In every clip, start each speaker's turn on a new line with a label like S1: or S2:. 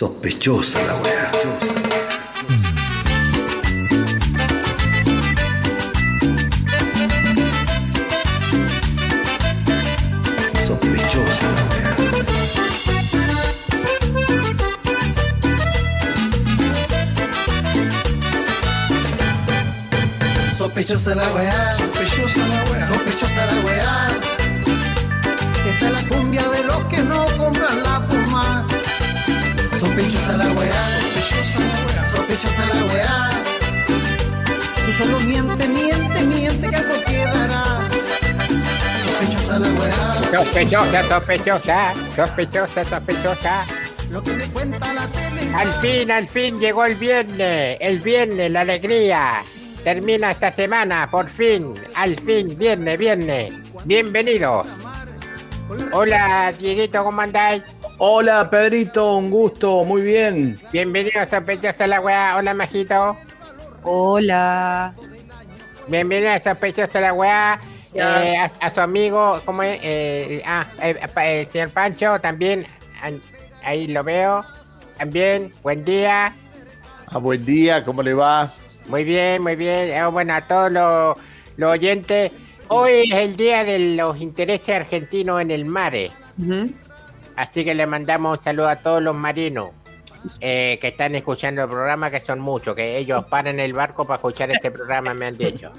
S1: Sospechosa la weá. Sospechosa la weá.
S2: Sospechosa la weá, sospechosa la weá, sospechosa la weá. Esta es la cumbia de los que Sospechosa la weá, sospechosa la weá, sospechosa la weá. Tú solo miente, miente, miente que algo quedará. Sospechosa la weá,
S3: Sospechosa, sospechosa, sospechosa, sospechosa.
S2: lo que me cuenta la tele.
S3: Al fin, al fin llegó el viernes, el viernes, la alegría. Termina esta semana, por fin, al fin, viernes, viernes. Bienvenidos. Hola, Dieguito, ¿cómo andáis?
S4: Hola Pedrito, un gusto, muy bien.
S3: Bienvenido, sospechosa la weá. Hola, Majito.
S5: Hola.
S3: Bienvenido, sospechosa la weá. Eh, a, a su amigo, ¿cómo es? Eh, ah, eh, el señor Pancho, también, an- ahí lo veo. También, buen día.
S6: Ah, buen día, ¿cómo le va?
S3: Muy bien, muy bien. Eh, bueno, a todos los, los oyentes, hoy es el día de los intereses argentinos en el mar. eh.
S5: Ujú.
S3: Así que le mandamos un saludo a todos los marinos eh, que están escuchando el programa, que son muchos, que ellos paran el barco para escuchar este programa, me han dicho.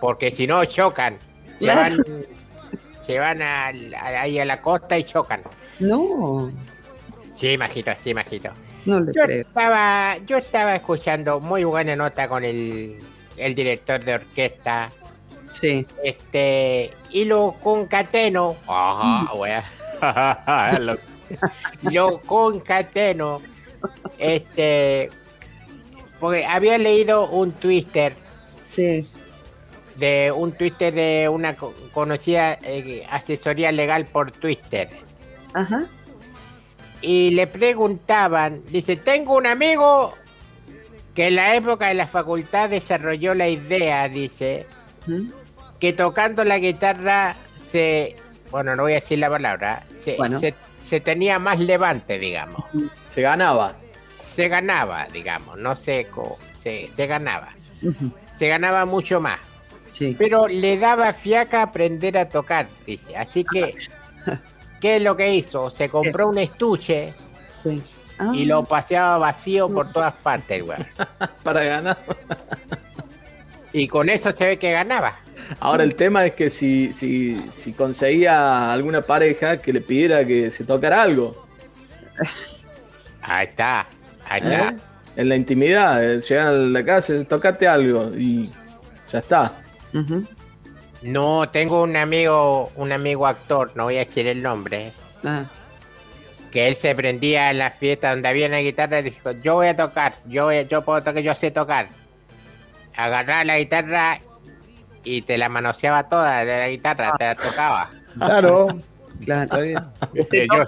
S3: Porque si no, chocan. Se van, se van a- ahí a la costa y chocan.
S5: No,
S3: Sí, majito, sí, majito.
S5: no le
S3: Yo
S5: creo.
S3: estaba, yo estaba escuchando muy buena nota con el, el director de orquesta,
S5: Sí.
S3: este, y lo concateno, ajá, wea, lo, lo concateno, este, porque había leído un twitter
S5: Sí.
S3: de un twitter de una co- conocida eh, asesoría legal por Twitter.
S5: Ajá.
S3: y le preguntaban, dice, tengo un amigo que en la época de la facultad desarrolló la idea, dice. Que tocando la guitarra se, bueno, no voy a decir la palabra, se,
S5: Bueno.
S3: se, se tenía más levante, digamos,
S4: Se ganaba.
S3: se ganaba, digamos, no sé, co- se, se ganaba, se ganaba mucho más,
S5: Sí.
S3: pero le daba fiaca aprender a tocar, dice, así que, ¿qué es lo que hizo? Se compró un estuche
S5: Sí. Ah,
S3: y lo paseaba vacío por todas partes, güey.
S4: Para ganar.
S3: Y con eso se ve que ganaba.
S4: Ahora el tema es que si, si, si conseguía alguna pareja que le pidiera que se tocara algo.
S3: Ahí está, ahí
S4: ¿eh?
S3: está.
S4: En la intimidad, eh, llegan a la casa, tocate algo y ya está.
S3: No, tengo un amigo, un amigo actor, no voy a decir el nombre,
S5: Ah,
S3: que él se prendía en las fiestas donde había una guitarra y dijo, yo voy a tocar, yo, voy- yo puedo tocar, yo sé tocar. Agarraba la guitarra y te la manoseaba toda de la guitarra, te la tocaba.
S6: Claro,
S5: claro.
S6: está bien.
S3: Yo,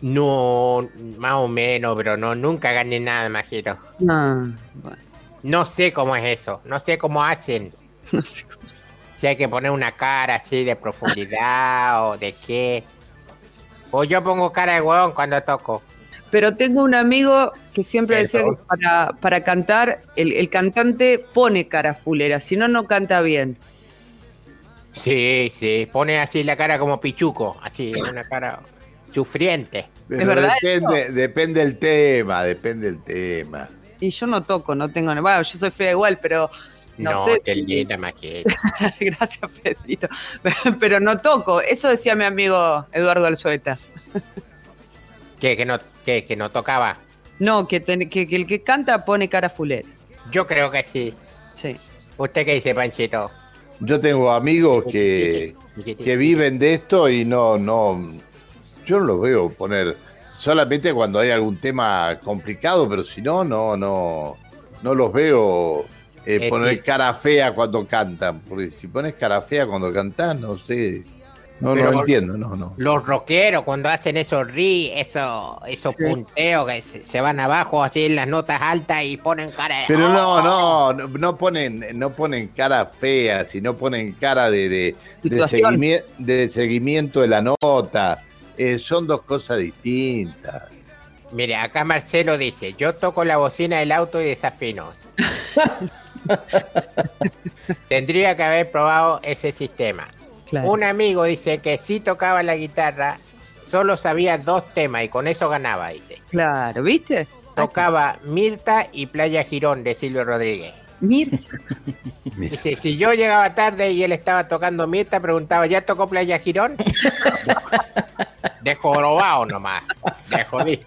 S3: no, más o menos, pero no, nunca gané nada, imagino.
S5: No, bueno,
S3: No sé cómo es eso, no sé cómo hacen.
S5: no sé cómo es.
S3: Si hay que poner una cara así de profundidad o de qué. O yo pongo cara de huevón cuando toco.
S5: Pero tengo un amigo que siempre
S3: Eso.
S5: decía que para, para cantar, el, el cantante pone cara fulera, si no, no canta bien.
S3: Sí, sí, pone así la cara como pichuco, así, una cara sufriente.
S6: Pero
S5: verdad
S6: depende, depende el tema, depende el tema.
S5: Y yo no toco, no tengo. Bueno, yo soy fea igual, pero no,
S3: No,
S5: sé.
S3: qué
S5: si-
S3: linda maqueta.
S5: Gracias, Pedrito. Pero no toco. Eso decía mi amigo Eduardo Alzueta.
S3: ¿Qué, que no, qué, que no tocaba?
S5: No, que, ten- que, que el que canta pone cara fulera.
S3: Yo creo que sí.
S5: Sí.
S3: ¿Usted qué dice, Panchito?
S6: Yo tengo amigos que, que viven de esto y no, no, yo no los veo poner solamente cuando hay algún tema complicado, pero si no, no, no, no los veo eh,
S3: Eh,
S6: poner cara fea cuando cantan, porque si pones cara fea cuando cantas, no sé, no,
S3: Pero-
S6: no entiendo, no, no.
S3: Los rockeros cuando hacen esos ri, esos, esos
S5: Sí.
S3: punteos que se, se van abajo así en las notas altas y ponen cara de...
S6: Pero no, no, no, no ponen, no ponen cara fea, sino ponen cara de, de, de,
S5: Situación.
S6: seguimi- de seguimiento de la nota. eh, son dos cosas distintas.
S3: Mire, acá Marcelo dice, yo toco la bocina del auto y desafino. Tendría que haber probado ese sistema.
S5: Claro.
S3: Un amigo dice que si tocaba la guitarra, solo sabía dos temas y con eso ganaba, dice.
S5: Claro, ¿viste?
S3: Tocaba Mirta y Playa Girón de Silvio Rodríguez.
S5: Mirta.
S3: Dice, si yo llegaba tarde y él estaba tocando Mirta, preguntaba, ¿ya tocó Playa Girón? De jorobado nomás. De jodí.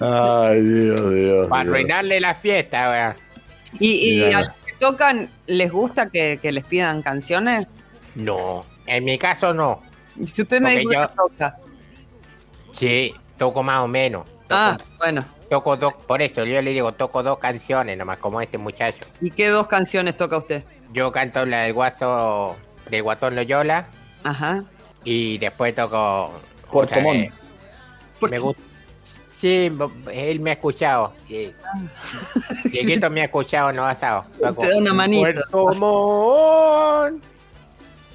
S6: Ay, Dios, Dios.
S3: Para
S6: Dios.
S3: arruinarle la fiesta, weón.
S5: ¿Y, y
S6: Claro.
S5: Tocan, les gusta que, que les pidan canciones?
S3: No, en mi caso no.
S5: Y Si usted me
S3: yo-
S5: toca.
S3: Sí, toco más o menos. Toco,
S5: Ah, bueno.
S3: toco dos, por eso yo le digo, toco dos canciones nomás, como este muchacho.
S5: ¿Y qué dos canciones toca usted?
S3: Yo canto la del guaso del guatón Loyola
S5: Ajá.
S3: y después toco
S4: Puerto Montt.
S3: me gusta. Sí, él me ha escuchado. Sí. Dieguito me ha escuchado en los asados. Toco,
S5: Te da una manito.
S3: Puerto Montt.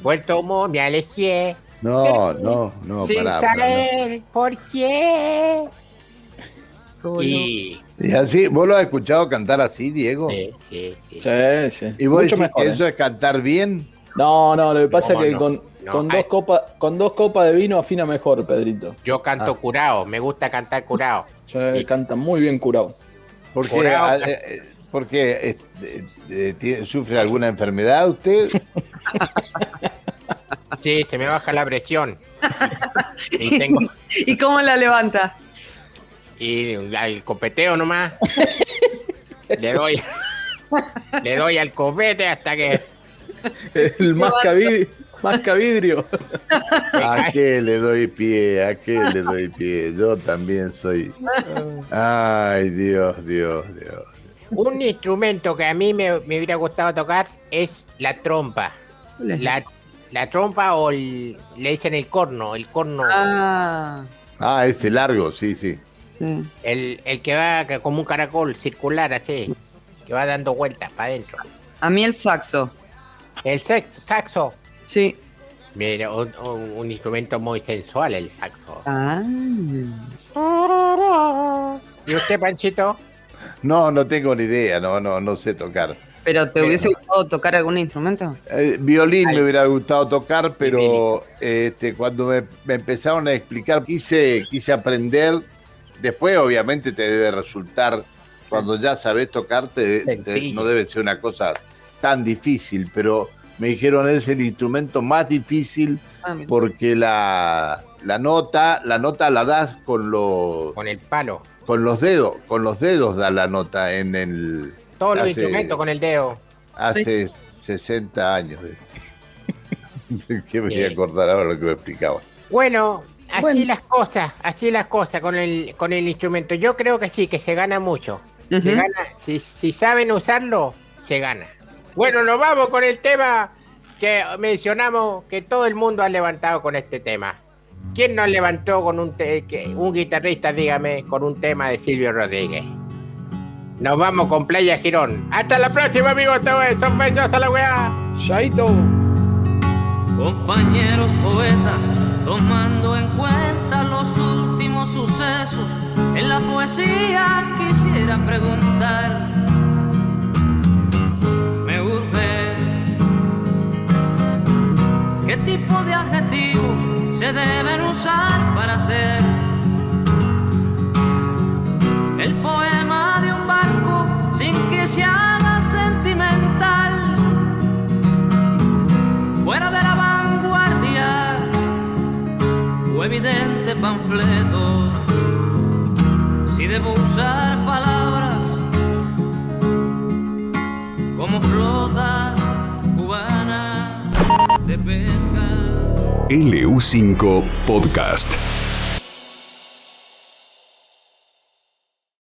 S3: Puerto Montt, me alejé.
S6: No, no, no,
S3: sin
S6: pará, pará, no.
S3: saber por qué. Y.
S6: Y así, ¿vos lo has escuchado cantar así, Diego?
S3: Sí, sí, sí.
S4: Sí, sí.
S6: ¿Y vos
S4: Mucho
S6: decís
S4: mejor,
S6: que
S4: ¿eh?
S6: eso es cantar bien?
S4: No, no, lo que pasa
S3: No,
S4: es que
S3: no,
S4: con,
S3: no,
S4: con, dos copas, con dos copas de vino afina mejor, Pedrito.
S3: Yo canto
S6: Ah.
S3: curado, me gusta cantar curado.
S4: Sí,
S3: Sí.
S4: canta muy bien curado.
S6: Porque,
S3: Curado,
S6: ah, eh, eh, porque eh, eh, eh, tiene- ¿sufre alguna enfermedad usted?
S3: Sí, se me baja la presión. y tengo.
S5: ¿Y cómo la levanta?
S3: Y al copeteo nomás. le doy. le doy al copete hasta que.
S4: El masca, vid- masca vidrio.
S6: ¿A qué le doy pie? ¿A qué le doy pie? Yo también soy. Ay, Dios, Dios, Dios.
S3: Un instrumento que a mí me, me hubiera gustado tocar es la trompa. La, la trompa o el- le dicen el corno, el corno,
S5: Ah,
S6: Ah, ese largo, sí, sí.
S5: sí.
S3: el, el que va que- como un caracol circular así, que va dando vueltas para adentro.
S5: A mí el saxo.
S3: El sex- saxo,
S5: Sí.
S3: mira, un, un- un instrumento muy sensual el saxo.
S5: Ah.
S3: ¿Y usted, Panchito?
S6: No, no tengo ni idea, no, no, no sé tocar.
S5: ¿Pero te hubiese gustado tocar algún instrumento?
S6: Eh, violín
S3: Ay.
S6: me hubiera gustado tocar, pero este, cuando me, me empezaron a explicar, quise, quise aprender. Después, obviamente, te debe resultar, cuando ya sabes tocar, te- te- no debe ser una cosa tan difícil, pero me dijeron es el instrumento más difícil
S5: Ah,
S6: porque la, la nota, la nota la das con los,
S3: Con el palo.
S6: con los dedos, con los dedos da la nota en el
S3: Todos los instrumentos con el dedo.
S6: hace 60 años. De, que me voy a
S3: Sí.
S6: acordar ahora lo que me explicaba.
S3: Bueno, así
S5: Bueno.
S3: las cosas, así las cosas con el, con el instrumento. Yo creo que sí, que se gana mucho. Se gana, si, si saben usarlo, se gana. Bueno, nos vamos con el tema que mencionamos que todo el mundo ha levantado con este tema. ¿Quién nos levantó con un, te- que- un guitarrista, dígame, con un tema de Silvio Rodríguez? Nos vamos con Playa Girón. Hasta la próxima, amigos. Esto es Sospechosa la weá.
S4: Chaito.
S7: Compañeros poetas, tomando en cuenta los últimos sucesos, en la poesía quisiera preguntar. Qué tipo de adjetivos se deben usar para hacer el poema de un barco sin que se haga sentimental fuera de la vanguardia o evidente panfleto. Si debo usar palabras como flota de pesca.
S1: LU5 Podcast.